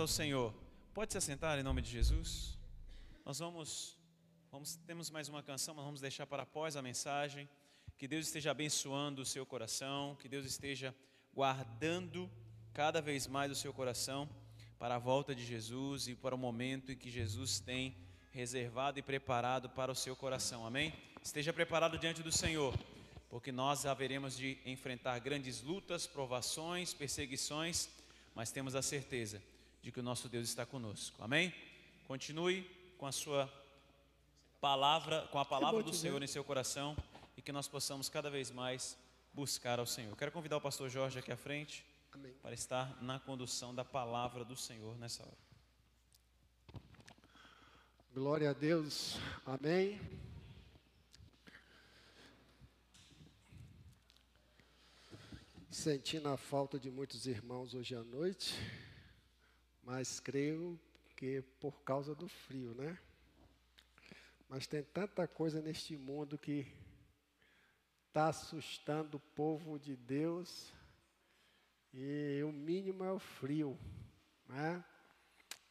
Ao Senhor. Pode se assentar em nome de Jesus? Nós vamos, vamos temos mais uma canção, mas vamos deixar para após a mensagem. Que Deus esteja abençoando o seu coração, que Deus esteja guardando cada vez mais o seu coração para a volta de Jesus e para o momento em que Jesus tem reservado e preparado para o seu coração. Amém? Esteja preparado diante do Senhor, porque nós haveremos de enfrentar grandes lutas, provações, perseguições, mas temos a certeza de que o nosso Deus está conosco. Amém? Continue com a sua palavra, com a palavra do Senhor em seu coração e que nós possamos cada vez mais buscar ao Senhor. Quero convidar o pastor Jorge aqui à frente Amém. para estar na condução da palavra do Senhor nessa hora. Glória a Deus. Amém. Sentindo a falta de muitos irmãos hoje à noite, mas creio que por causa do frio, né? Mas tem tanta coisa neste mundo que está assustando o povo de Deus e o mínimo é o frio, né?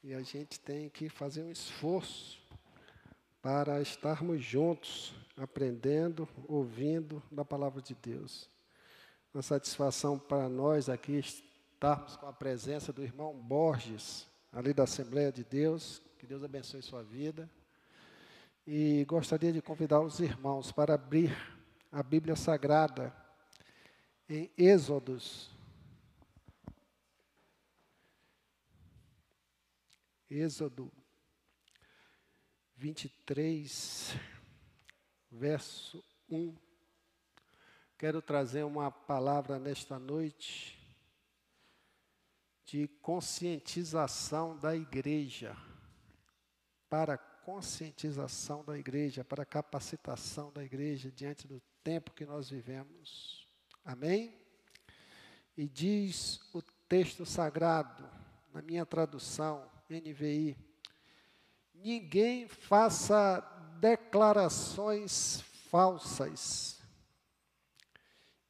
E a gente tem que fazer um esforço para estarmos juntos, aprendendo, ouvindo da palavra de Deus. Uma satisfação para nós aqui estarmos com a presença do irmão Borges, ali da Assembleia de Deus. Que Deus abençoe sua vida. E gostaria de convidar os irmãos para abrir a Bíblia Sagrada em Êxodos, Êxodo 23, verso 1. Quero trazer uma palavra nesta noite de conscientização da igreja, para conscientização da igreja, para capacitação da igreja diante do tempo que nós vivemos. Amém? E diz o texto sagrado, na minha tradução, NVI, ninguém faça declarações falsas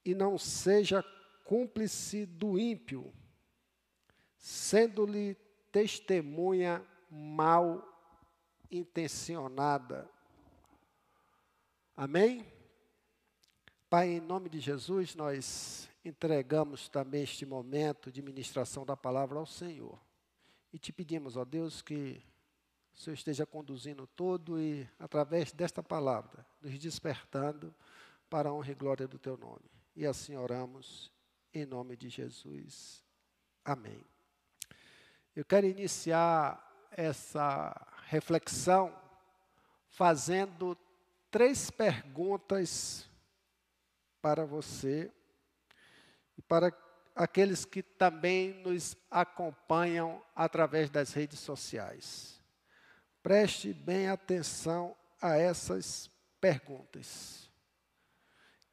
e não seja cúmplice do ímpio, sendo-lhe testemunha mal intencionada. Amém? Pai, em nome de Jesus, nós entregamos também este momento de ministração da palavra ao Senhor. E te pedimos, ó Deus, que o Senhor esteja conduzindo todo e, através desta palavra, nos despertando para a honra e glória do teu nome. E assim oramos, em nome de Jesus. Amém. Eu quero iniciar essa reflexão fazendo três perguntas para você e para aqueles que também nos acompanham através das redes sociais. Preste bem atenção a essas perguntas.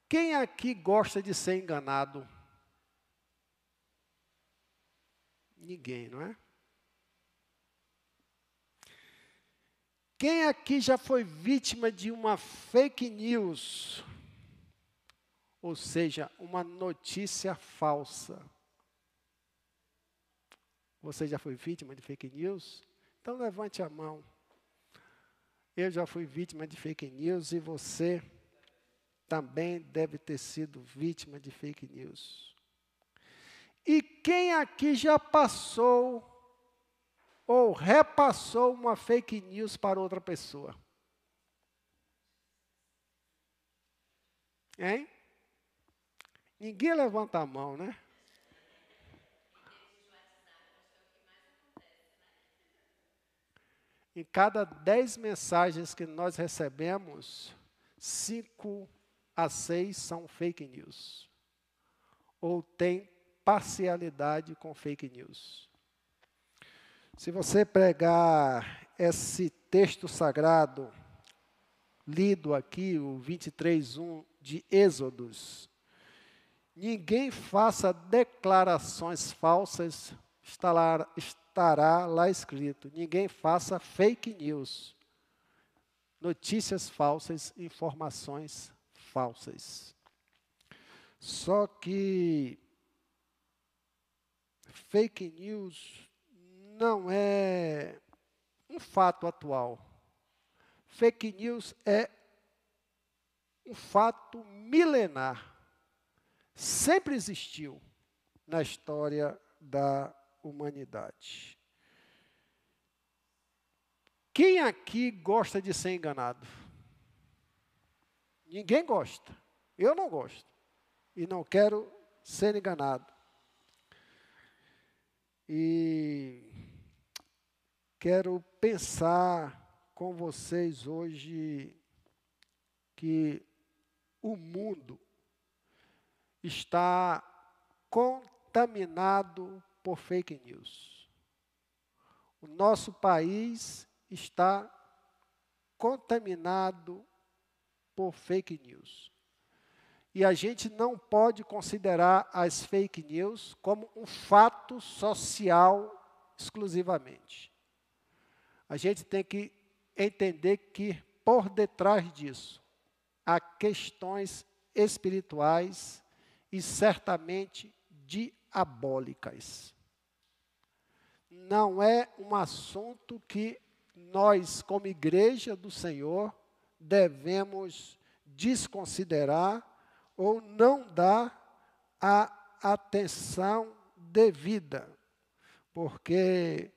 Quem aqui gosta de ser enganado? Ninguém, não é? Quem aqui já foi vítima de uma fake news? ou seja, uma notícia falsa. Você já foi vítima de fake news? Então levante a mão. Eu já fui vítima de fake news e você também deve ter sido vítima de fake news. E quem aqui já passou ou repassou uma fake news para outra pessoa? Hein? Ninguém levanta a mão, né? Em cada dez mensagens que nós recebemos, cinco a seis são fake news. Ou tem parcialidade com fake news. Se você pregar esse texto sagrado, lido aqui, o 23.1 de Êxodos, Ninguém faça declarações falsas, estará, lá escrito. Ninguém faça fake news, notícias falsas, informações falsas. Só que fake news não é um fato atual. Fake news é um fato milenar. Sempre existiu na história da humanidade. Quem aqui gosta de ser enganado? Ninguém gosta. Eu não gosto. E não quero ser enganado. E quero pensar com vocês hoje que o mundo está contaminado por fake news. O nosso país está contaminado por fake news. E a gente não pode considerar as fake news como um fato social exclusivamente. A gente tem que entender que por detrás disso há questões espirituais e certamente diabólicas. Não é um assunto que nós, como igreja do Senhor, devemos desconsiderar ou não dar a atenção devida, porque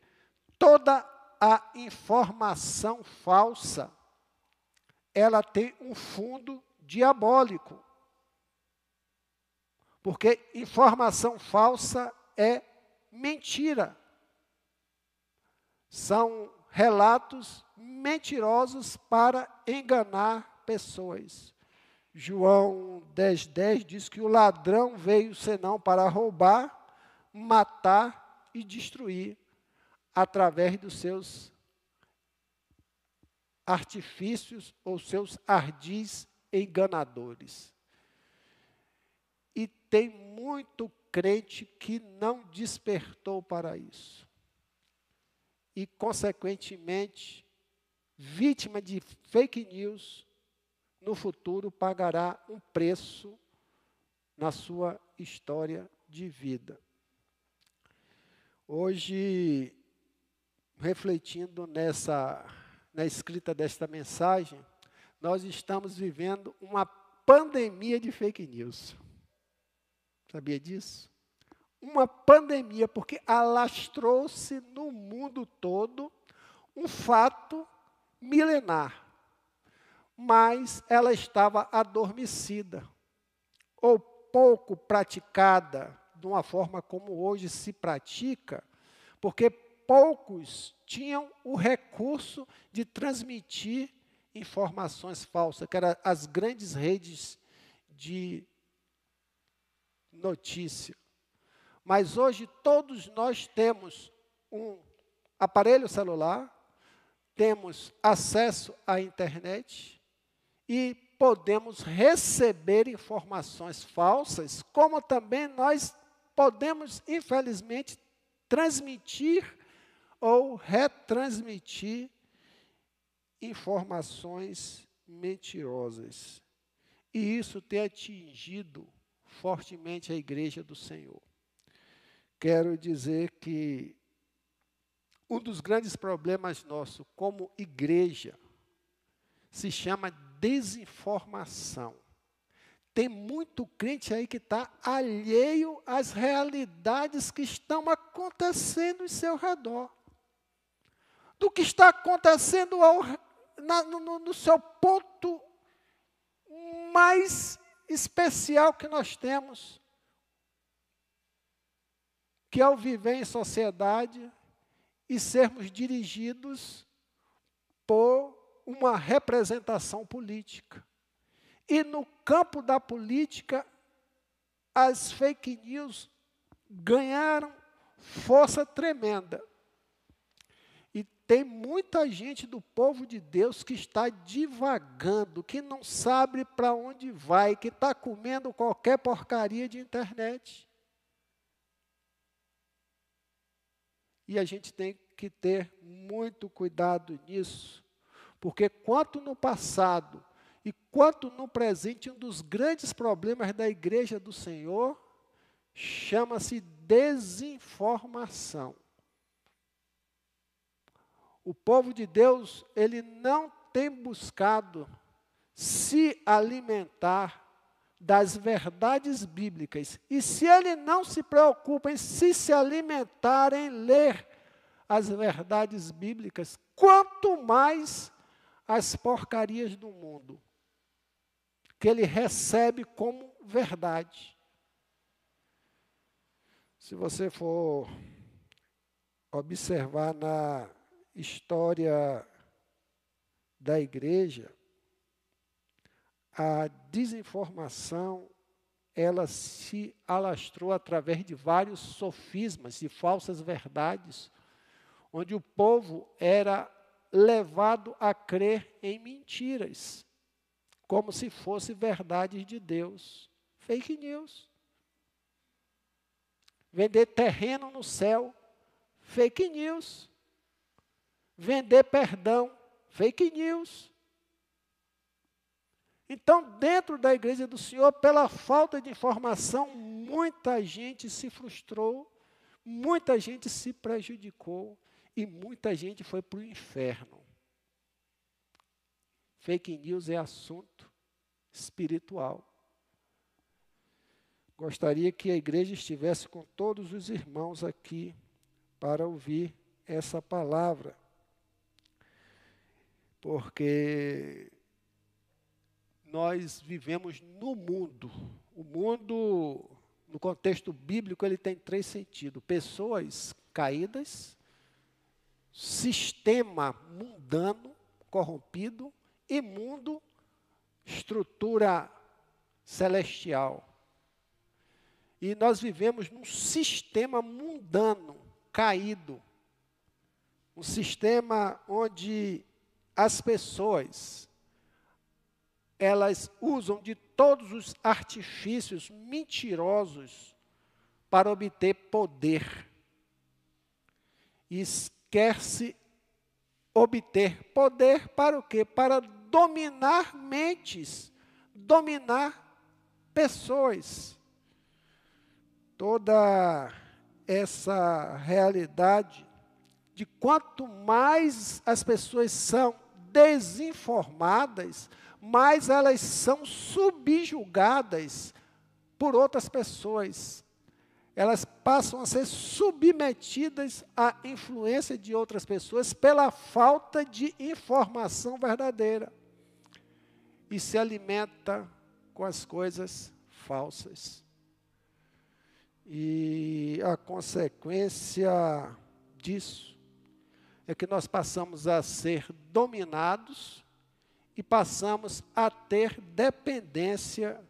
toda a informação falsa ela tem um fundo diabólico. Porque informação falsa é mentira. São relatos mentirosos para enganar pessoas. João 10,10 10 diz que o ladrão veio senão para roubar, matar e destruir através dos seus artifícios ou seus ardis enganadores. E tem muito crente que não despertou para isso. E, consequentemente, vítima de fake news, no futuro pagará um preço na sua história de vida. Hoje, refletindo nessa na escrita desta mensagem, nós estamos vivendo uma pandemia de fake news. Sabia disso? Uma pandemia, porque alastrou-se no mundo todo um fato milenar, mas ela estava adormecida, ou pouco praticada, de uma forma como hoje se pratica, porque poucos tinham o recurso de transmitir informações falsas, que eram as grandes redes de notícia. Mas hoje todos nós temos um aparelho celular, temos acesso à internet e podemos receber informações falsas, como também nós podemos, infelizmente, transmitir ou retransmitir informações mentirosas. E isso tem atingido fortemente a igreja do Senhor. Quero dizer que um dos grandes problemas nossos como igreja se chama desinformação. Tem muito crente aí que está alheio às realidades que estão acontecendo em seu redor do que está acontecendo ao, na, no, no seu ponto mais especial que nós temos, que é o viver em sociedade e sermos dirigidos por uma representação política. E no campo da política, as fake news ganharam força tremenda. Tem muita gente do povo de Deus que está divagando, que não sabe para onde vai, que está comendo qualquer porcaria de internet. E a gente tem que ter muito cuidado nisso, porque quanto no passado e quanto no presente, um dos grandes problemas da igreja do Senhor chama-se desinformação. O povo de Deus, ele não tem buscado se alimentar das verdades bíblicas. E se ele não se preocupa em se se alimentar, em ler as verdades bíblicas, quanto mais as porcarias do mundo, que ele recebe como verdade. Se você for observar na história da igreja, a desinformação ela se alastrou através de vários sofismas e falsas verdades, onde o povo era levado a crer em mentiras, como se fosse verdades de Deus. Fake news. Vender terreno no céu, fake news. Vender perdão, fake news. Então, dentro da igreja do Senhor, pela falta de informação, muita gente se frustrou, muita gente se prejudicou e muita gente foi para o inferno. Fake news é assunto espiritual. Gostaria que a igreja estivesse com todos os irmãos aqui para ouvir essa palavra. Porque nós vivemos no mundo. O mundo, no contexto bíblico, ele tem três sentidos: pessoas caídas, sistema mundano, corrompido, e mundo, estrutura celestial. E nós vivemos num sistema mundano, caído. Um sistema onde as pessoas elas usam de todos os artifícios mentirosos para obter poder. E obter poder para o quê? Para dominar mentes, dominar pessoas. Toda essa realidade de quanto mais as pessoas são desinformadas, mais elas são subjugadas por outras pessoas. Elas passam a ser submetidas à influência de outras pessoas pela falta de informação verdadeira. E se alimenta com as coisas falsas. E a consequência disso é que nós passamos a ser dominados e passamos a ter dependência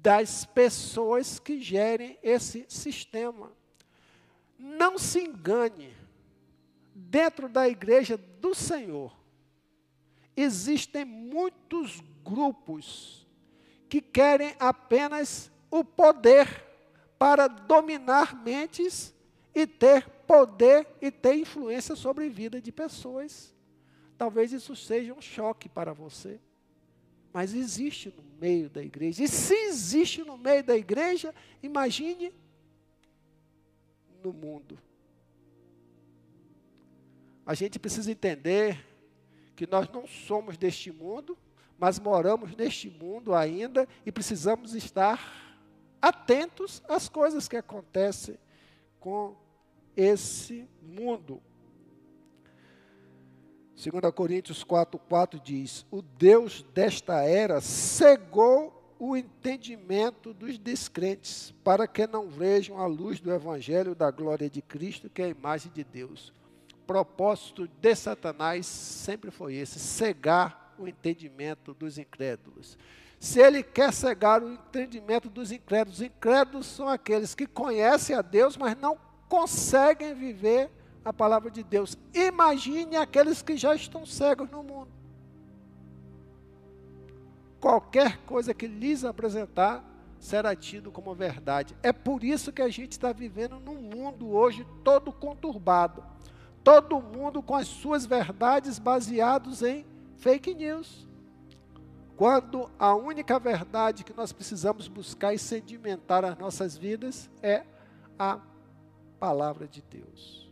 das pessoas que gerem esse sistema. Não se engane, dentro da igreja do Senhor, existem muitos grupos que querem apenas o poder para dominar mentes e ter poder e ter influência sobre a vida de pessoas. Talvez isso seja um choque para você. Mas existe no meio da igreja. E se existe no meio da igreja, imagine no mundo. A gente precisa entender que nós não somos deste mundo, mas moramos neste mundo ainda e precisamos estar atentos às coisas que acontecem com esse mundo. 2 Coríntios 4, 4 diz: O Deus desta era cegou o entendimento dos descrentes, para que não vejam a luz do Evangelho da glória de Cristo, que é a imagem de Deus. O propósito de Satanás sempre foi esse: cegar o entendimento dos incrédulos. Se ele quer cegar o entendimento dos incrédulos, incrédulos são aqueles que conhecem a Deus, mas não conseguem viver a palavra de Deus. Imagine aqueles que já estão cegos no mundo. Qualquer coisa que lhes apresentar será tido como verdade. É por isso que a gente está vivendo num mundo hoje todo conturbado. Todo mundo com as suas verdades baseados em fake news. Quando a única verdade que nós precisamos buscar e sedimentar as nossas vidas é a palavra de Deus.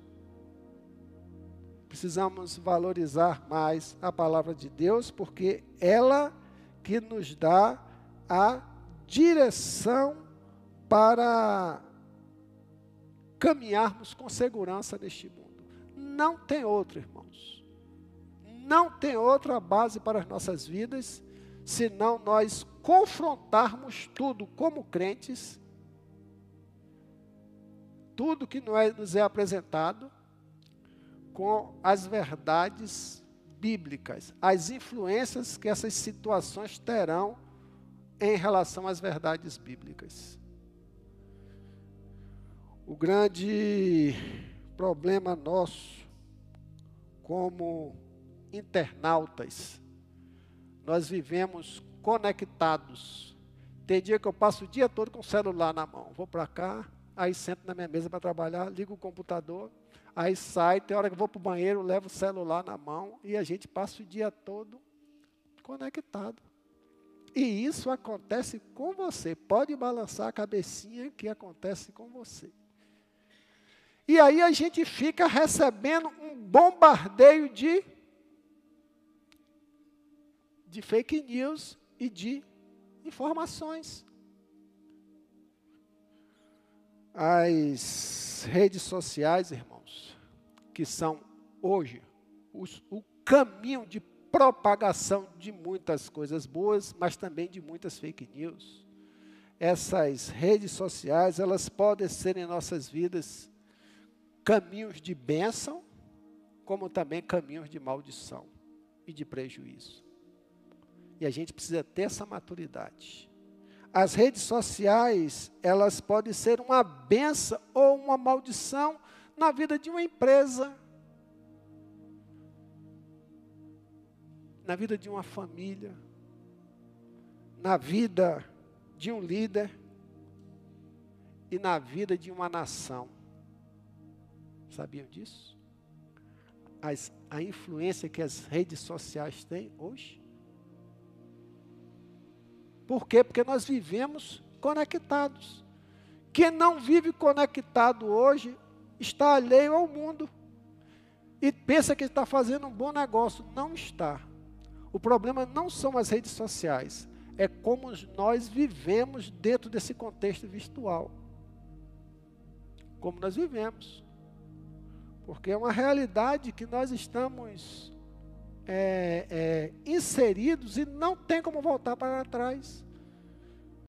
precisamos valorizar mais a palavra de Deus, porque ela que nos dá a direção para caminharmos com segurança neste mundo. Não tem outro, irmãos. Não tem outra base para as nossas vidas, senão nós confrontarmos tudo como crentes, tudo que nos é apresentado, com as verdades bíblicas, as influências que essas situações terão em relação às verdades bíblicas. O grande problema nosso, como internautas, nós vivemos conectados. Tem dia que eu passo o dia todo com o celular na mão. Vou para cá, aí sento na minha mesa para trabalhar, ligo o computador, Aí sai, tem hora que vou para o banheiro, levo o celular na mão e a gente passa o dia todo conectado. E isso acontece com você. Pode balançar a cabecinha que acontece com você. E aí a gente fica recebendo um bombardeio de, de fake news e de informações. As redes sociais, irmão que são hoje os, o caminho de propagação de muitas coisas boas, mas também de muitas fake news. Essas redes sociais, elas podem ser em nossas vidas caminhos de bênção, como também caminhos de maldição e de prejuízo. E a gente precisa ter essa maturidade. As redes sociais, elas podem ser uma benção ou uma maldição na vida de uma empresa, na vida de uma família, na vida de um líder e na vida de uma nação. Sabiam disso? As, a influência que as redes sociais têm hoje? Por quê? Porque nós vivemos conectados. Quem não vive conectado hoje está alheio ao mundo e pensa que está fazendo um bom negócio. Não está. O problema não são as redes sociais, é como nós vivemos dentro desse contexto virtual. Como nós vivemos. Porque é uma realidade que nós estamos é, é, inseridos e não tem como voltar para trás.